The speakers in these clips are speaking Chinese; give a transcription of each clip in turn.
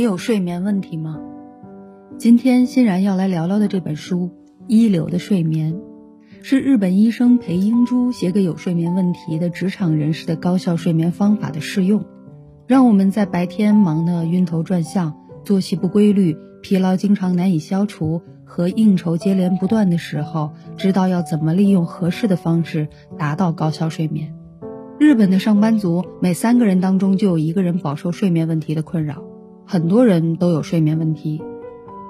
你有睡眠问题吗？今天欣然要来聊聊的这本书《一流的睡眠》，是日本医生裴英珠写给有睡眠问题的职场人士的高效睡眠方法的试用，让我们在白天忙得晕头转向、作息不规律、疲劳经常难以消除和应酬接连不断的时候，知道要怎么利用合适的方式达到高效睡眠。日本的上班族每三个人当中就有一个人饱受睡眠问题的困扰，很多人都有睡眠问题。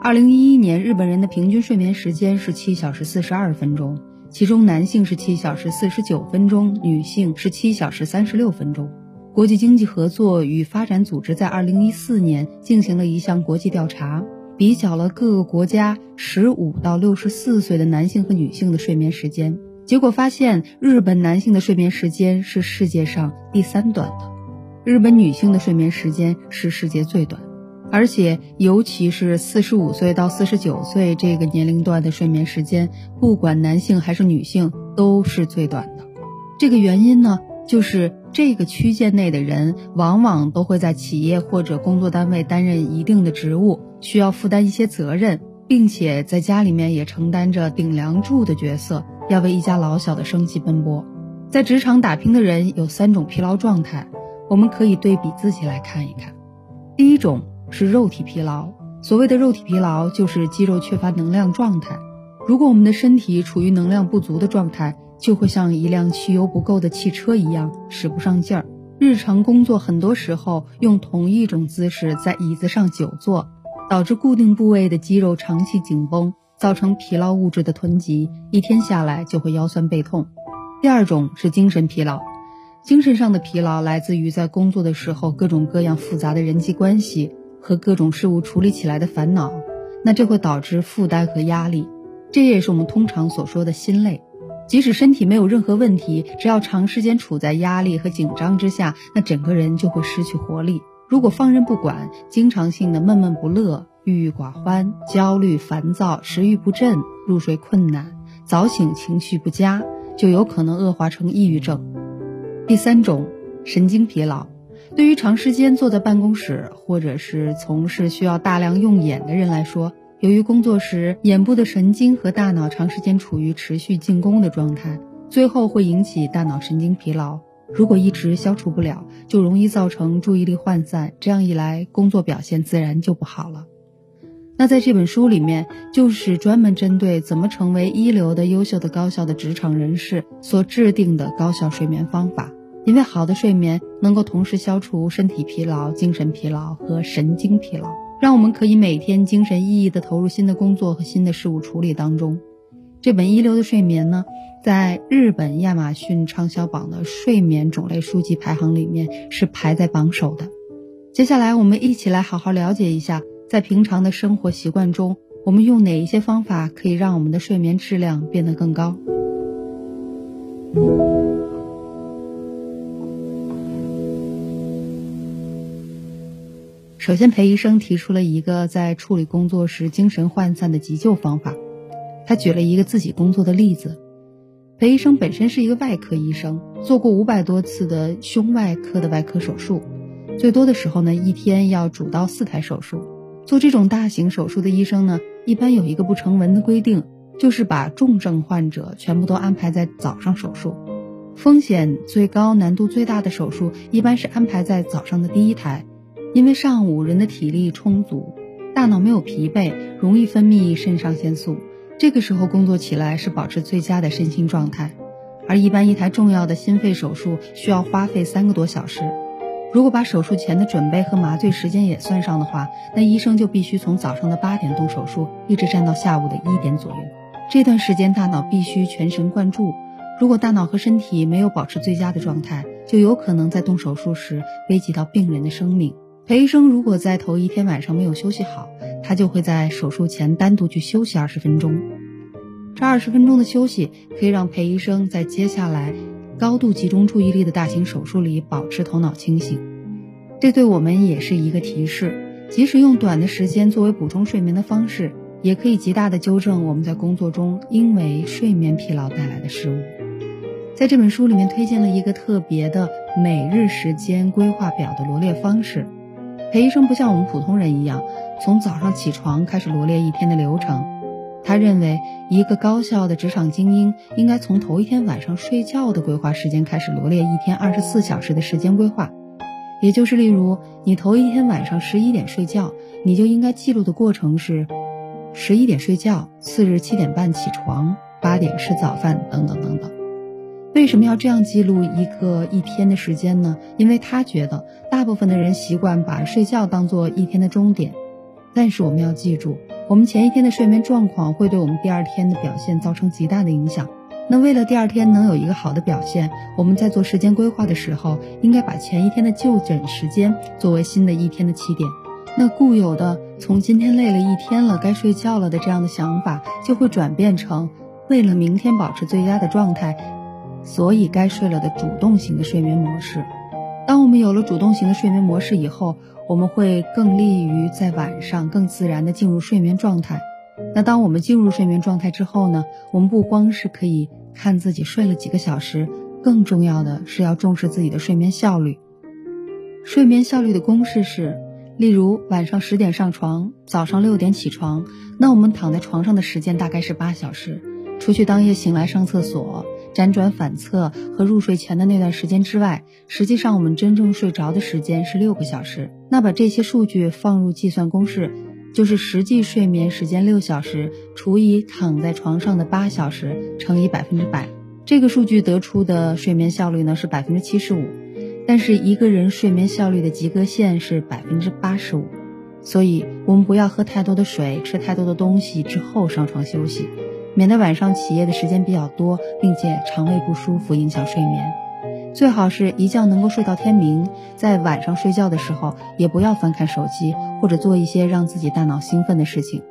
二零一一年，日本人的平均睡眠时间是七小时四十二分钟，其中男性是七小时四十九分钟，女性是七小时三十六分钟。国际经济合作与发展组织在二零一四年进行了一项国际调查，比较了各个国家十五到六十四岁的男性和女性的睡眠时间。结果发现，日本男性的睡眠时间是世界上第三短的，日本女性的睡眠时间是世界最短，而且尤其是四十五岁到四十九岁这个年龄段的睡眠时间，不管男性还是女性都是最短的。这个原因呢，就是这个区间内的人往往都会在企业或者工作单位担任一定的职务，需要负担一些责任，并且在家里面也承担着顶梁柱的角色。要为一家老小的生计奔波，在职场打拼的人有三种疲劳状态，我们可以对比自己来看一看。第一种是肉体疲劳，所谓的肉体疲劳就是肌肉缺乏能量状态。如果我们的身体处于能量不足的状态，就会像一辆汽油不够的汽车一样使不上劲儿。日常工作很多时候用同一种姿势在椅子上久坐，导致固定部位的肌肉长期紧绷。造成疲劳物质的囤积，一天下来就会腰酸背痛。第二种是精神疲劳，精神上的疲劳来自于在工作的时候各种各样复杂的人际关系和各种事物处理起来的烦恼，那这会导致负担和压力，这也是我们通常所说的心累。即使身体没有任何问题，只要长时间处在压力和紧张之下，那整个人就会失去活力。如果放任不管，经常性的闷闷不乐。郁郁寡欢、焦虑、烦躁、食欲不振、入睡困难、早醒、情绪不佳，就有可能恶化成抑郁症。第三种，神经疲劳，对于长时间坐在办公室或者是从事需要大量用眼的人来说，由于工作时眼部的神经和大脑长时间处于持续进攻的状态，最后会引起大脑神经疲劳。如果一直消除不了，就容易造成注意力涣散，这样一来，工作表现自然就不好了。那在这本书里面，就是专门针对怎么成为一流的、优秀的、高效的职场人士所制定的高效睡眠方法。因为好的睡眠能够同时消除身体疲劳、精神疲劳和神经疲劳，让我们可以每天精神奕奕地投入新的工作和新的事物处理当中。这本《一流的睡眠》呢，在日本亚马逊畅销榜的睡眠种类书籍排行里面是排在榜首的。接下来，我们一起来好好了解一下。在平常的生活习惯中，我们用哪一些方法可以让我们的睡眠质量变得更高？首先，裴医生提出了一个在处理工作时精神涣散的急救方法。他举了一个自己工作的例子。裴医生本身是一个外科医生，做过五百多次的胸外科的外科手术，最多的时候呢，一天要主刀四台手术。做这种大型手术的医生呢，一般有一个不成文的规定，就是把重症患者全部都安排在早上手术，风险最高、难度最大的手术一般是安排在早上的第一台，因为上午人的体力充足，大脑没有疲惫，容易分泌肾上腺素，这个时候工作起来是保持最佳的身心状态，而一般一台重要的心肺手术需要花费三个多小时。如果把手术前的准备和麻醉时间也算上的话，那医生就必须从早上的八点动手术，一直站到下午的一点左右。这段时间大脑必须全神贯注。如果大脑和身体没有保持最佳的状态，就有可能在动手术时危及到病人的生命。裴医生如果在头一天晚上没有休息好，他就会在手术前单独去休息二十分钟。这二十分钟的休息可以让裴医生在接下来。高度集中注意力的大型手术里保持头脑清醒，这对我们也是一个提示。即使用短的时间作为补充睡眠的方式，也可以极大的纠正我们在工作中因为睡眠疲劳带来的失误。在这本书里面推荐了一个特别的每日时间规划表的罗列方式，裴医生不像我们普通人一样，从早上起床开始罗列一天的流程。他认为，一个高效的职场精英应该从头一天晚上睡觉的规划时间开始罗列一天二十四小时的时间规划。也就是，例如你头一天晚上十一点睡觉，你就应该记录的过程是：十一点睡觉，次日七点半起床，八点吃早饭，等等等等。为什么要这样记录一个一天的时间呢？因为他觉得大部分的人习惯把睡觉当做一天的终点，但是我们要记住，我们前一天的睡眠状况会对我们第二天的表现造成极大的影响。那为了第二天能有一个好的表现，我们在做时间规划的时候，应该把前一天的就诊时间作为新的一天的起点。那固有的从今天累了一天了，该睡觉了的这样的想法，就会转变成为了明天保持最佳的状态。所以该睡了的主动型的睡眠模式，当我们有了主动型的睡眠模式以后，我们会更利于在晚上更自然的进入睡眠状态。那当我们进入睡眠状态之后呢？我们不光是可以看自己睡了几个小时，更重要的是要重视自己的睡眠效率。睡眠效率的公式是：例如晚上十点上床，早上六点起床，那我们躺在床上的时间大概是八小时。除去当夜醒来上厕所。辗转反侧和入睡前的那段时间之外，实际上我们真正睡着的时间是六个小时。那把这些数据放入计算公式，就是实际睡眠时间六小时除以躺在床上的八小时乘以百分之百。这个数据得出的睡眠效率呢是百分之七十五，但是一个人睡眠效率的及格线是百分之八十五，所以我们不要喝太多的水，吃太多的东西之后上床休息。免得晚上起夜的时间比较多，并且肠胃不舒服，影响睡眠。最好是一觉能够睡到天明。在晚上睡觉的时候，也不要翻看手机或者做一些让自己大脑兴奋的事情。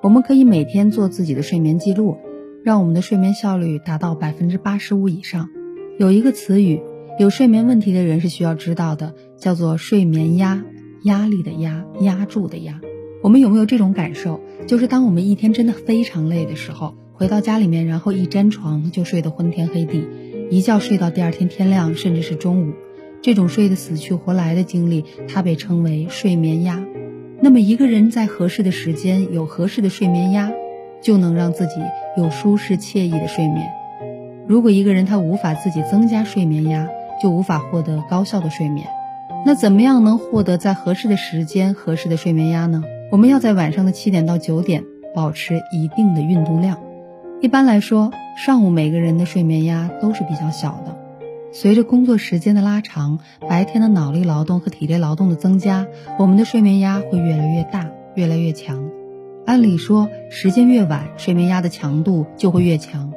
我们可以每天做自己的睡眠记录，让我们的睡眠效率达到百分之八十五以上。有一个词语，有睡眠问题的人是需要知道的，叫做睡眠压，压力的压，压住的压。我们有没有这种感受？就是当我们一天真的非常累的时候。回到家里面，然后一沾床就睡得昏天黑地，一觉睡到第二天天亮，甚至是中午，这种睡得死去活来的经历，它被称为睡眠压。那么一个人在合适的时间有合适的睡眠压，就能让自己有舒适惬意的睡眠。如果一个人他无法自己增加睡眠压，就无法获得高效的睡眠。那怎么样能获得在合适的时间合适的睡眠压呢？我们要在晚上的七点到九点保持一定的运动量。一般来说，上午每个人的睡眠压都是比较小的。随着工作时间的拉长，白天的脑力劳动和体力劳动的增加，我们的睡眠压会越来越大，越来越强。按理说，时间越晚，睡眠压的强度就会越强。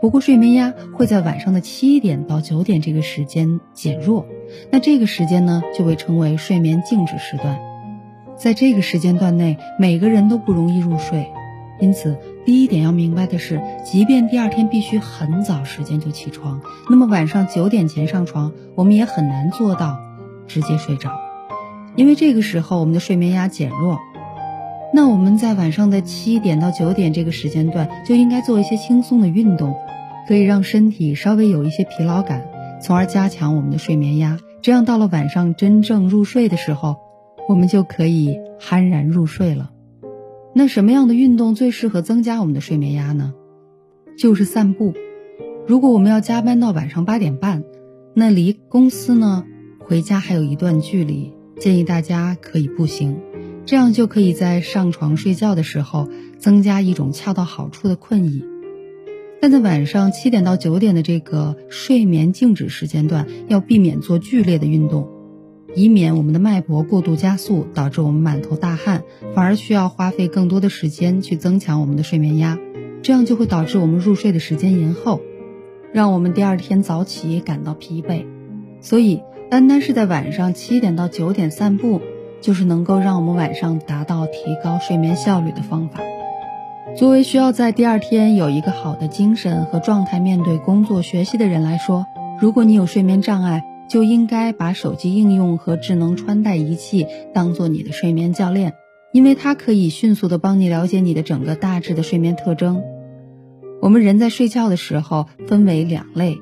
不过，睡眠压会在晚上的七点到九点这个时间减弱。那这个时间呢，就被称为睡眠静止时段。在这个时间段内，每个人都不容易入睡。因此，第一点要明白的是，即便第二天必须很早时间就起床，那么晚上九点前上床，我们也很难做到直接睡着，因为这个时候我们的睡眠压减弱。那我们在晚上的七点到九点这个时间段，就应该做一些轻松的运动，可以让身体稍微有一些疲劳感，从而加强我们的睡眠压。这样到了晚上真正入睡的时候，我们就可以酣然入睡了。那什么样的运动最适合增加我们的睡眠压呢？就是散步。如果我们要加班到晚上八点半，那离公司呢回家还有一段距离，建议大家可以步行，这样就可以在上床睡觉的时候增加一种恰到好处的困意。但在晚上七点到九点的这个睡眠静止时间段，要避免做剧烈的运动。以免我们的脉搏过度加速，导致我们满头大汗，反而需要花费更多的时间去增强我们的睡眠压，这样就会导致我们入睡的时间延后，让我们第二天早起感到疲惫。所以，单单是在晚上七点到九点散步，就是能够让我们晚上达到提高睡眠效率的方法。作为需要在第二天有一个好的精神和状态面对工作学习的人来说，如果你有睡眠障碍，就应该把手机应用和智能穿戴仪器当做你的睡眠教练，因为它可以迅速的帮你了解你的整个大致的睡眠特征。我们人在睡觉的时候分为两类，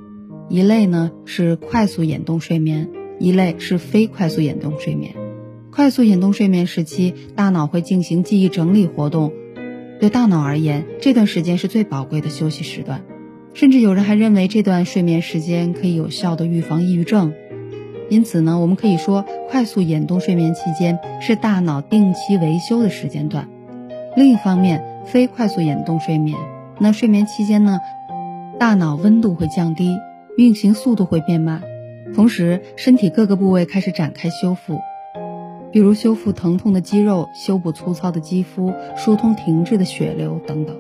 一类呢是快速眼动睡眠，一类是非快速眼动睡眠。快速眼动睡眠时期，大脑会进行记忆整理活动。对大脑而言，这段时间是最宝贵的休息时段。甚至有人还认为这段睡眠时间可以有效的预防抑郁症。因此呢，我们可以说，快速眼动睡眠期间是大脑定期维修的时间段。另一方面，非快速眼动睡眠，那睡眠期间呢，大脑温度会降低，运行速度会变慢，同时身体各个部位开始展开修复。比如修复疼痛的肌肉、修补粗糙的肌肤、疏通停滞的血流等等。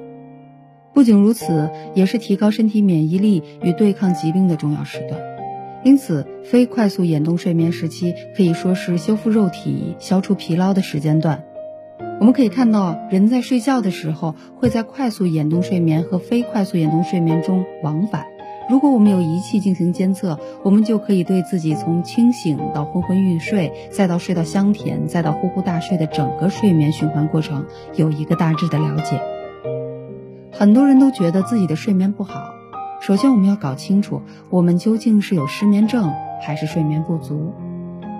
不仅如此，也是提高身体免疫力与对抗疾病的重要时段。因此，非快速眼动睡眠时期可以说是修复肉体、消除疲劳的时间段。我们可以看到，人在睡觉的时候会在快速眼动睡眠和非快速眼动睡眠中往返。如果我们有仪器进行监测，我们就可以对自己从清醒到昏昏欲睡，再到睡到香甜，再到呼呼大睡的整个睡眠循环过程有一个大致的了解。很多人都觉得自己的睡眠不好，首先我们要搞清楚，我们究竟是有失眠症还是睡眠不足。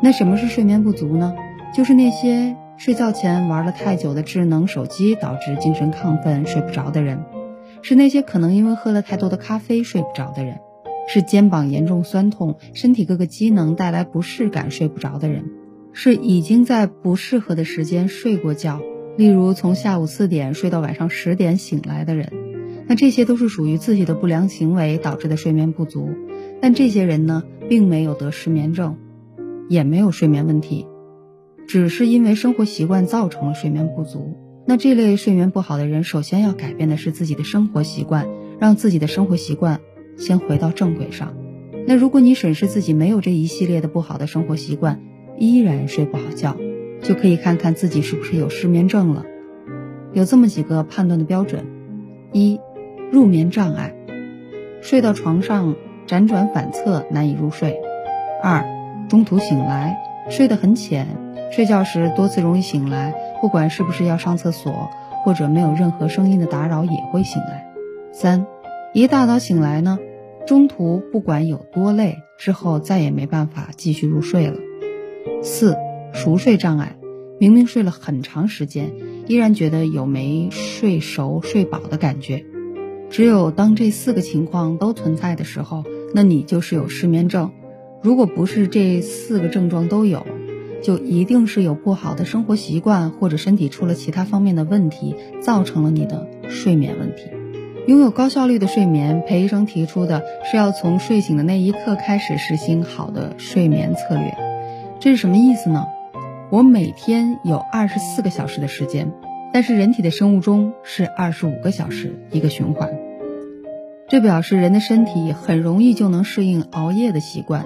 那什么是睡眠不足呢？就是那些睡觉前玩了太久的智能手机导致精神亢奋睡不着的人。是那些可能因为喝了太多的咖啡睡不着的人，是肩膀严重酸痛、身体各个机能带来不适感睡不着的人，是已经在不适合的时间睡过觉，例如从下午四点睡到晚上十点醒来的人。那这些都是属于自己的不良行为导致的睡眠不足，但这些人呢，并没有得失眠症，也没有睡眠问题，只是因为生活习惯造成了睡眠不足。那这类睡眠不好的人，首先要改变的是自己的生活习惯，让自己的生活习惯先回到正轨上。那如果你审视自己没有这一系列的不好的生活习惯，依然睡不好觉，就可以看看自己是不是有失眠症了。有这么几个判断的标准：一、入眠障碍，睡到床上辗转反侧难以入睡；二、中途醒来，睡得很浅，睡觉时多次容易醒来。不管是不是要上厕所，或者没有任何声音的打扰，也会醒来。三，一大早醒来呢，中途不管有多累，之后再也没办法继续入睡了。四，熟睡障碍，明明睡了很长时间，依然觉得有没睡熟、睡饱的感觉。只有当这四个情况都存在的时候，那你就是有失眠症。如果不是这四个症状都有，就一定是有不好的生活习惯，或者身体出了其他方面的问题，造成了你的睡眠问题。拥有高效率的睡眠，裴医生提出的是要从睡醒的那一刻开始实行好的睡眠策略。这是什么意思呢？我每天有二十四个小时的时间，但是人体的生物钟是二十五个小时一个循环，这表示人的身体很容易就能适应熬夜的习惯。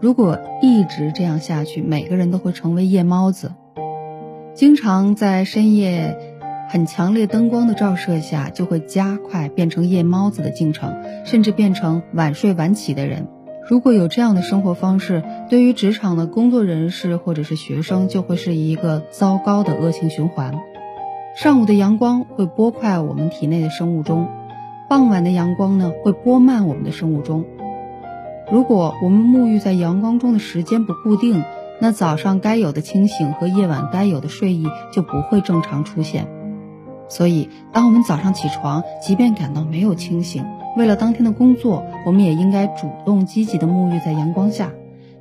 如果一直这样下去，每个人都会成为夜猫子，经常在深夜很强烈灯光的照射下，就会加快变成夜猫子的进程，甚至变成晚睡晚起的人。如果有这样的生活方式，对于职场的工作人士或者是学生，就会是一个糟糕的恶性循环。上午的阳光会拨快我们体内的生物钟，傍晚的阳光呢会拨慢我们的生物钟。如果我们沐浴在阳光中的时间不固定，那早上该有的清醒和夜晚该有的睡意就不会正常出现。所以，当我们早上起床，即便感到没有清醒，为了当天的工作，我们也应该主动积极的沐浴在阳光下，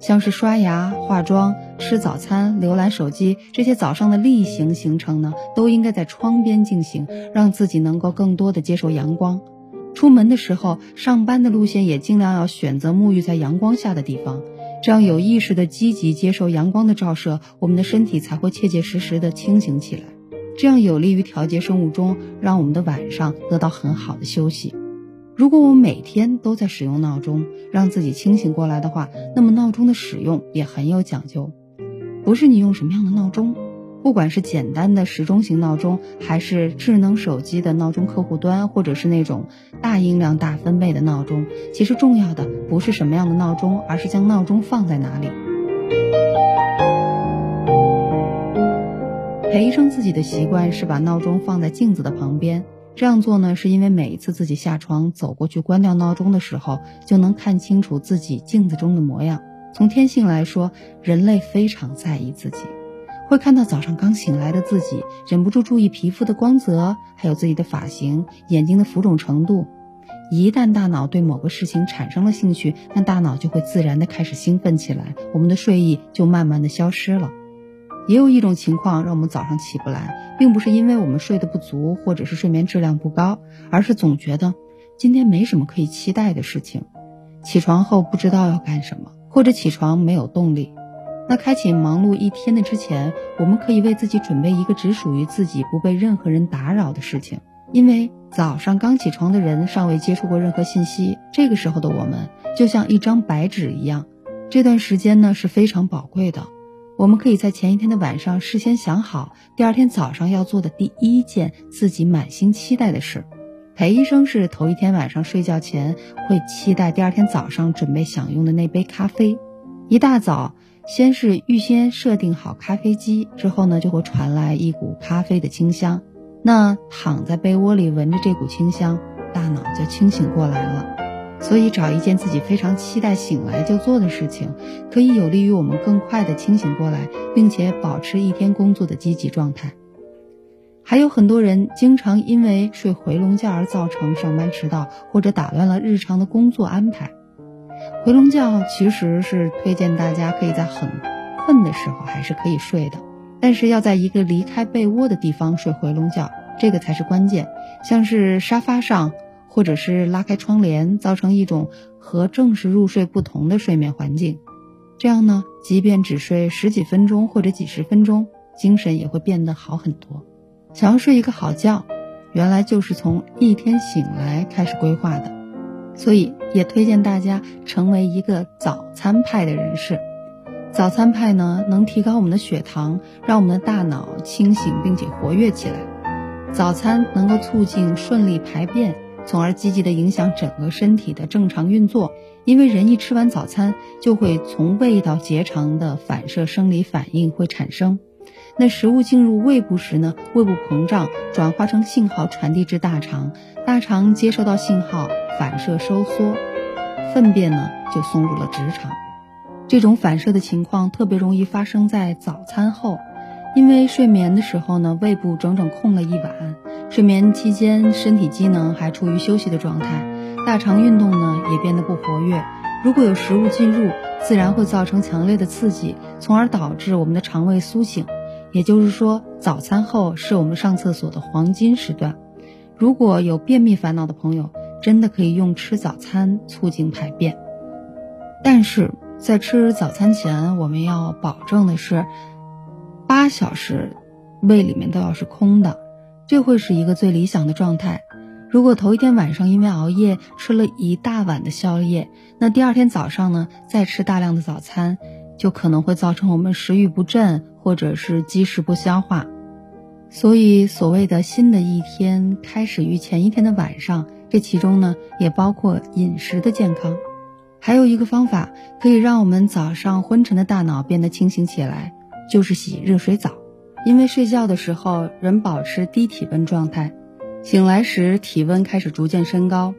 像是刷牙、化妆、吃早餐、浏览手机这些早上的例行行程呢，都应该在窗边进行，让自己能够更多的接受阳光。出门的时候，上班的路线也尽量要选择沐浴在阳光下的地方，这样有意识的积极接受阳光的照射，我们的身体才会切切实实的清醒起来，这样有利于调节生物钟，让我们的晚上得到很好的休息。如果我每天都在使用闹钟，让自己清醒过来的话，那么闹钟的使用也很有讲究，不是你用什么样的闹钟。不管是简单的时钟型闹钟，还是智能手机的闹钟客户端，或者是那种大音量、大分贝的闹钟，其实重要的不是什么样的闹钟，而是将闹钟放在哪里。裴医生自己的习惯是把闹钟放在镜子的旁边，这样做呢，是因为每一次自己下床走过去关掉闹钟的时候，就能看清楚自己镜子中的模样。从天性来说，人类非常在意自己。会看到早上刚醒来的自己，忍不住注意皮肤的光泽，还有自己的发型、眼睛的浮肿程度。一旦大脑对某个事情产生了兴趣，那大脑就会自然的开始兴奋起来，我们的睡意就慢慢的消失了。也有一种情况让我们早上起不来，并不是因为我们睡得不足，或者是睡眠质量不高，而是总觉得今天没什么可以期待的事情，起床后不知道要干什么，或者起床没有动力。那开启忙碌一天的之前，我们可以为自己准备一个只属于自己、不被任何人打扰的事情，因为早上刚起床的人尚未接触过任何信息，这个时候的我们就像一张白纸一样，这段时间呢是非常宝贵的。我们可以在前一天的晚上事先想好，第二天早上要做的第一件自己满心期待的事。裴医生是头一天晚上睡觉前会期待第二天早上准备享用的那杯咖啡。一大早，先是预先设定好咖啡机，之后呢就会传来一股咖啡的清香。那躺在被窝里闻着这股清香，大脑就清醒过来了。所以，找一件自己非常期待醒来就做的事情，可以有利于我们更快的清醒过来，并且保持一天工作的积极状态。还有很多人经常因为睡回笼觉而造成上班迟到，或者打乱了日常的工作安排。回笼觉其实是推荐大家可以在很困的时候还是可以睡的，但是要在一个离开被窝的地方睡回笼觉，这个才是关键。像是沙发上。或者是拉开窗帘，造成一种和正式入睡不同的睡眠环境，这样呢，即便只睡十几分钟或者几十分钟，精神也会变得好很多。想要睡一个好觉，原来就是从一天醒来开始规划的，所以也推荐大家成为一个早餐派的人士。早餐派呢，能提高我们的血糖，让我们的大脑清醒并且活跃起来。早餐能够促进顺利排便。从而积极的影响整个身体的正常运作，因为人一吃完早餐，就会从胃到结肠的反射生理反应会产生。那食物进入胃部时呢，胃部膨胀，转化成信号传递至大肠，大肠接收到信号，反射收缩，粪便呢就送入了直肠。这种反射的情况特别容易发生在早餐后。因为睡眠的时候呢，胃部整整空了一晚，睡眠期间身体机能还处于休息的状态，大肠运动呢也变得不活跃。如果有食物进入，自然会造成强烈的刺激，从而导致我们的肠胃苏醒。也就是说，早餐后是我们上厕所的黄金时段。如果有便秘烦恼的朋友，真的可以用吃早餐促进排便。但是在吃早餐前，我们要保证的是。八小时，胃里面都要是空的，这会是一个最理想的状态。如果头一天晚上因为熬夜吃了一大碗的宵夜，那第二天早上呢再吃大量的早餐，就可能会造成我们食欲不振，或者是积食不消化。所以，所谓的新的一天开始于前一天的晚上，这其中呢也包括饮食的健康。还有一个方法可以让我们早上昏沉的大脑变得清醒起来。就是洗热水澡，因为睡觉的时候人保持低体温状态，醒来时体温开始逐渐升高，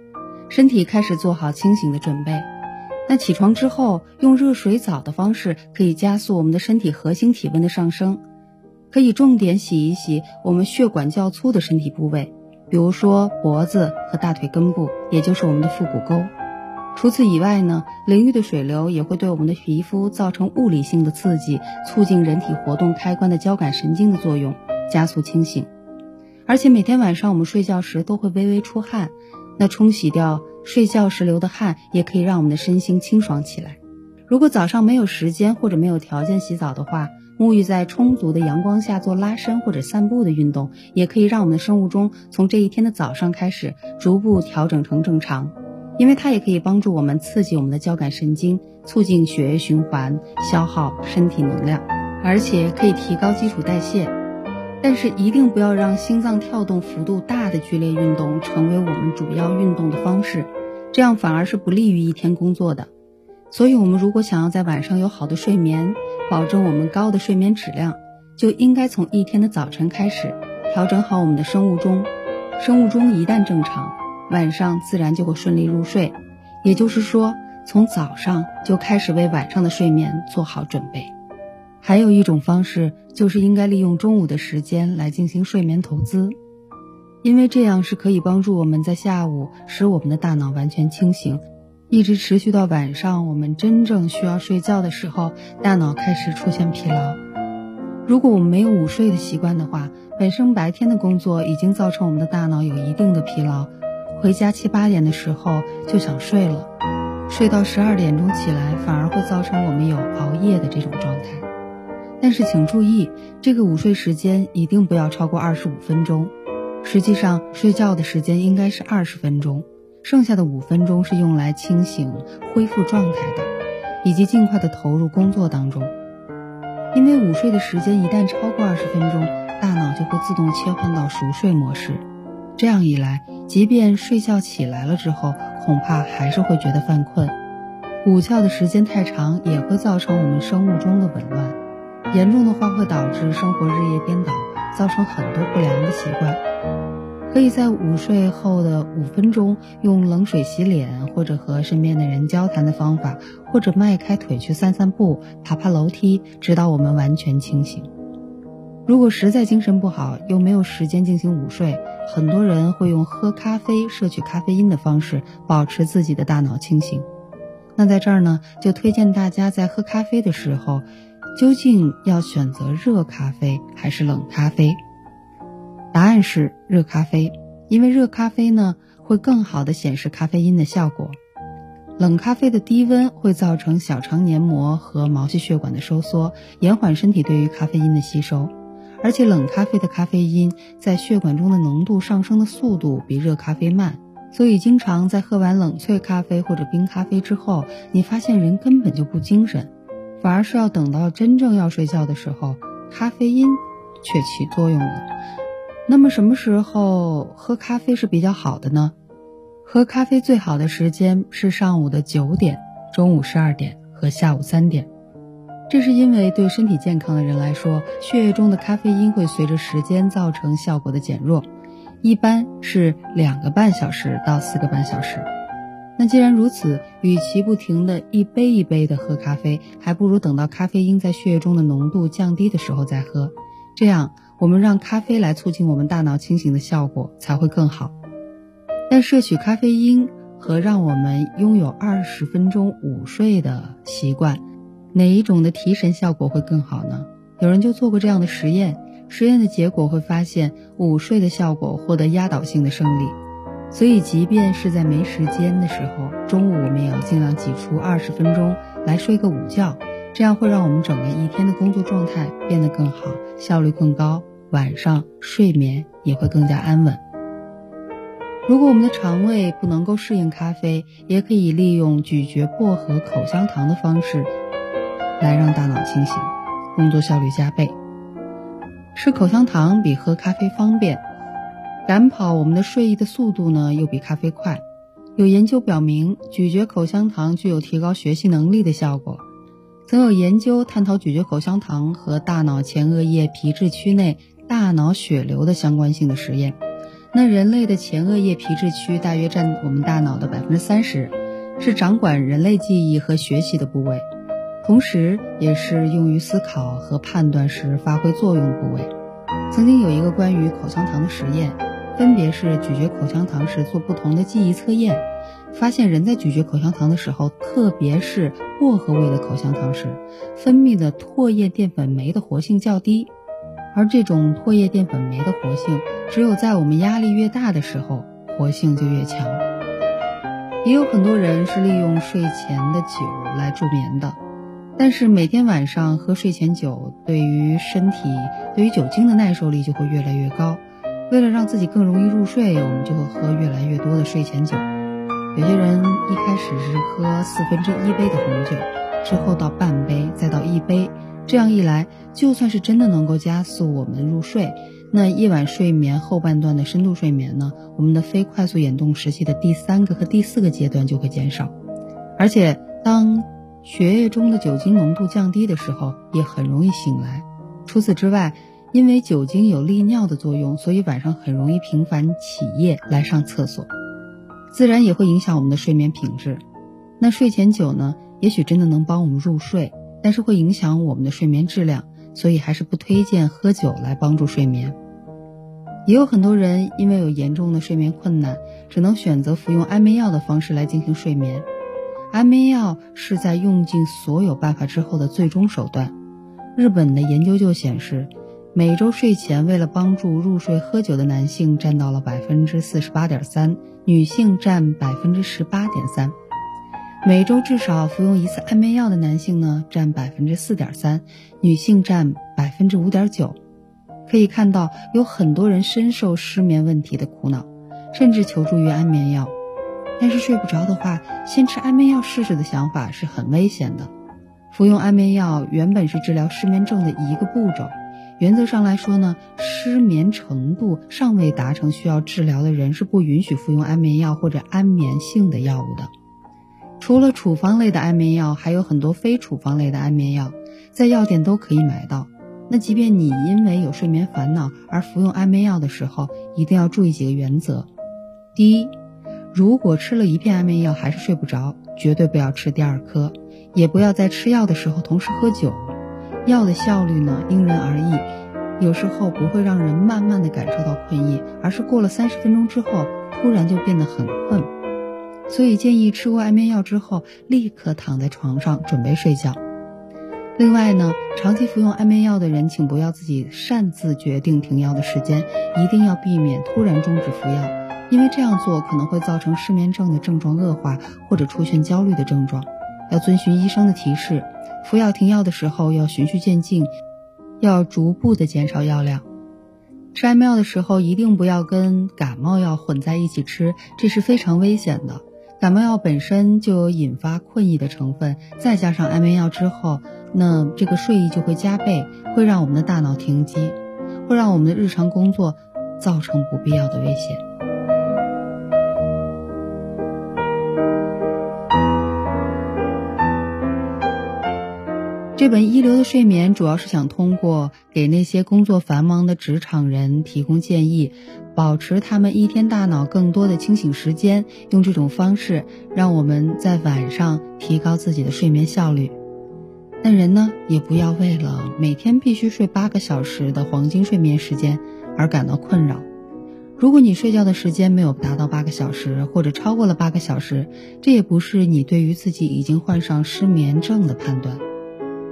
身体开始做好清醒的准备。那起床之后用热水澡的方式可以加速我们的身体核心体温的上升，可以重点洗一洗我们血管较粗的身体部位，比如说脖子和大腿根部，也就是我们的腹股沟。除此以外呢，淋浴的水流也会对我们的皮肤造成物理性的刺激，促进人体活动开关的交感神经的作用，加速清醒。而且每天晚上我们睡觉时都会微微出汗，那冲洗掉睡觉时流的汗，也可以让我们的身心清爽起来。如果早上没有时间或者没有条件洗澡的话，沐浴在充足的阳光下做拉伸或者散步的运动，也可以让我们的生物钟从这一天的早上开始逐步调整成正常。因为它也可以帮助我们刺激我们的交感神经，促进血液循环，消耗身体能量，而且可以提高基础代谢。但是一定不要让心脏跳动幅度大的剧烈运动成为我们主要运动的方式，这样反而是不利于一天工作的。所以，我们如果想要在晚上有好的睡眠，保证我们高的睡眠质量，就应该从一天的早晨开始，调整好我们的生物钟。生物钟一旦正常。晚上自然就会顺利入睡，也就是说，从早上就开始为晚上的睡眠做好准备。还有一种方式，就是应该利用中午的时间来进行睡眠投资，因为这样是可以帮助我们在下午使我们的大脑完全清醒，一直持续到晚上我们真正需要睡觉的时候，大脑开始出现疲劳。如果我们没有午睡的习惯的话，本身白天的工作已经造成我们的大脑有一定的疲劳，回家七八点的时候就想睡了，睡到十二点钟起来，反而会造成我们有熬夜的这种状态。但是请注意，这个午睡时间一定不要超过二十五分钟。实际上，睡觉的时间应该是二十分钟，剩下的五分钟是用来清醒、恢复状态的，以及尽快的投入工作当中。因为午睡的时间一旦超过二十分钟，大脑就会自动切换到熟睡模式。这样一来，即便睡觉起来了之后，恐怕还是会觉得犯困。午觉的时间太长，也会造成我们生物钟的紊乱。严重的话会导致生活日夜颠倒，造成很多不良的习惯。可以在午睡后的五分钟用冷水洗脸，或者和身边的人交谈的方法，或者迈开腿去散散步、爬爬楼梯，直到我们完全清醒。如果实在精神不好，又没有时间进行午睡，很多人会用喝咖啡摄取咖啡因的方式保持自己的大脑清醒。那在这儿呢，就推荐大家在喝咖啡的时候。究竟要选择热咖啡还是冷咖啡？答案是热咖啡，因为热咖啡呢会更好的显示咖啡因的效果。冷咖啡的低温会造成小肠黏膜和毛细血管的收缩，延缓身体对于咖啡因的吸收。而且冷咖啡的咖啡因在血管中的浓度上升的速度比热咖啡慢，所以经常在喝完冷萃咖啡或者冰咖啡之后，你发现人根本就不精神。反而是要等到真正要睡觉的时候，咖啡因却起作用了。那么什么时候喝咖啡是比较好的呢？喝咖啡最好的时间是上午的九点、中午十二点和下午三点。这是因为对身体健康的人来说，血液中的咖啡因会随着时间造成效果的减弱，一般是两个半小时到四个半小时。那既然如此，与其不停的一杯一杯的喝咖啡，还不如等到咖啡因在血液中的浓度降低的时候再喝。这样，我们让咖啡来促进我们大脑清醒的效果才会更好。但摄取咖啡因和让我们拥有二十分钟午睡的习惯，哪一种的提神效果会更好呢？有人就做过这样的实验，实验的结果会发现午睡的效果获得压倒性的胜利。所以，即便是在没时间的时候，中午我们也要尽量挤出二十分钟来睡个午觉，这样会让我们整个一天的工作状态变得更好，效率更高，晚上睡眠也会更加安稳。如果我们的肠胃不能够适应咖啡，也可以利用咀嚼薄荷口香糖的方式，来让大脑清醒，工作效率加倍。吃口香糖比喝咖啡方便。赶跑我们的睡意的速度呢，又比咖啡快。有研究表明，咀嚼口香糖具有提高学习能力的效果。曾有研究探讨咀嚼口香糖和大脑前额叶皮质区内大脑血流的相关性的实验。那人类的前额叶皮质区大约占我们大脑的百分之三十，是掌管人类记忆和学习的部位，同时也是用于思考和判断时发挥作用的部位。曾经有一个关于口香糖的实验。分别是咀嚼口香糖时做不同的记忆测验，发现人在咀嚼口香糖的时候，特别是薄荷味的口香糖时，分泌的唾液淀粉酶的活性较低，而这种唾液淀粉酶的活性，只有在我们压力越大的时候，活性就越强。也有很多人是利用睡前的酒来助眠的，但是每天晚上喝睡前酒，对于身体对于酒精的耐受力就会越来越高。为了让自己更容易入睡，我们就会喝越来越多的睡前酒。有些人一开始是喝四分之一杯的红酒，之后到半杯，再到一杯。这样一来，就算是真的能够加速我们入睡，那夜晚睡眠后半段的深度睡眠呢？我们的非快速眼动时期的第三个和第四个阶段就会减少。而且，当血液中的酒精浓度降低的时候，也很容易醒来。除此之外，因为酒精有利尿的作用，所以晚上很容易频繁起夜来上厕所，自然也会影响我们的睡眠品质。那睡前酒呢，也许真的能帮我们入睡，但是会影响我们的睡眠质量，所以还是不推荐喝酒来帮助睡眠。也有很多人因为有严重的睡眠困难，只能选择服用安眠药的方式来进行睡眠。安眠药是在用尽所有办法之后的最终手段。日本的研究就显示，每周睡前为了帮助入睡喝酒的男性占到了百分之四十八点三，女性占百分之十八点三。每周至少服用一次安眠药的男性呢，占百分之四点三，女性占百分之五点九。可以看到，有很多人深受失眠问题的苦恼，甚至求助于安眠药。但是睡不着的话，先吃安眠药试试的想法是很危险的。服用安眠药原本是治疗失眠症的一个步骤，原则上来说呢，失眠程度尚未达成需要治疗的人是不允许服用安眠药或者安眠性的药物的。除了处方类的安眠药，还有很多非处方类的安眠药，在药店都可以买到。那即便你因为有睡眠烦恼而服用安眠药的时候，一定要注意几个原则：第一，如果吃了一片安眠药还是睡不着，绝对不要吃第二颗，也不要在吃药的时候同时喝酒。药的效率呢因人而异，有时候不会让人慢慢的感受到困意，而是过了三十分钟之后，突然就变得很困。所以建议吃过安眠药之后，立刻躺在床上准备睡觉。另外呢，长期服用安眠药的人，请不要自己擅自决定停药的时间，一定要避免突然终止服药，因为这样做可能会造成失眠症的症状恶化，或者出现焦虑的症状。要遵循医生的提示，服药停药的时候要循序渐进，要逐步的减少药量。吃安眠药的时候，一定不要跟感冒药混在一起吃，这是非常危险的。感冒药本身就有引发困意的成分，再加上安眠药之后，那这个睡意就会加倍，会让我们的大脑停机，会让我们的日常工作造成不必要的危险。这本《一流的睡眠》主要是想通过给那些工作繁忙的职场人提供建议，保持他们一天大脑更多的清醒时间，用这种方式让我们在晚上提高自己的睡眠效率。那人呢，也不要为了每天必须睡八个小时的黄金睡眠时间而感到困扰。如果你睡觉的时间没有达到八个小时，或者超过了八个小时，这也不是你对于自己已经患上失眠症的判断。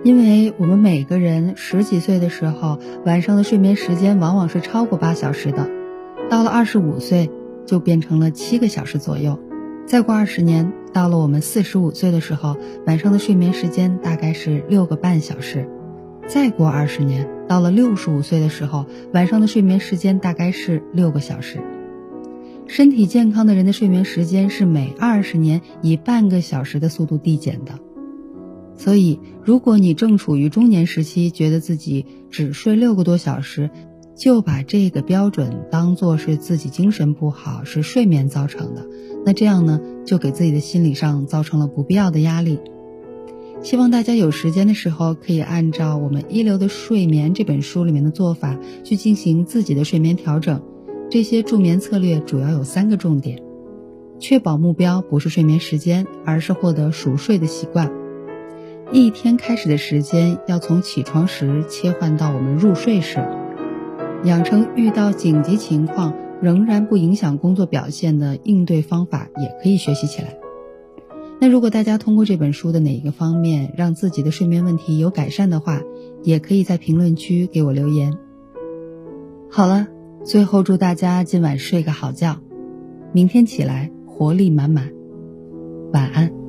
因为我们每个人十几岁的时候，晚上的睡眠时间往往是超过八小时的，到了二十五岁就变成了七个小时左右，再过二十年，到了我们四十五岁的时候，晚上的睡眠时间大概是六个半小时，再过二十年，到了六十五岁的时候，晚上的睡眠时间大概是六个小时。身体健康的人的睡眠时间是每二十年以半个小时的速度递减的。所以，如果你正处于中年时期，觉得自己只睡六个多小时，就把这个标准当做是自己精神不好，是睡眠造成的，那这样呢，就给自己的心理上造成了不必要的压力。希望大家有时间的时候，可以按照我们《一流的睡眠》这本书里面的做法去进行自己的睡眠调整。这些助眠策略主要有三个重点：确保目标不是睡眠时间，而是获得熟睡的习惯。一天开始的时间要从起床时切换到我们入睡时，养成遇到紧急情况仍然不影响工作表现的应对方法，也可以学习起来。那如果大家通过这本书的哪一个方面让自己的睡眠问题有改善的话，也可以在评论区给我留言。好了，最后祝大家今晚睡个好觉，明天起来活力满满，晚安。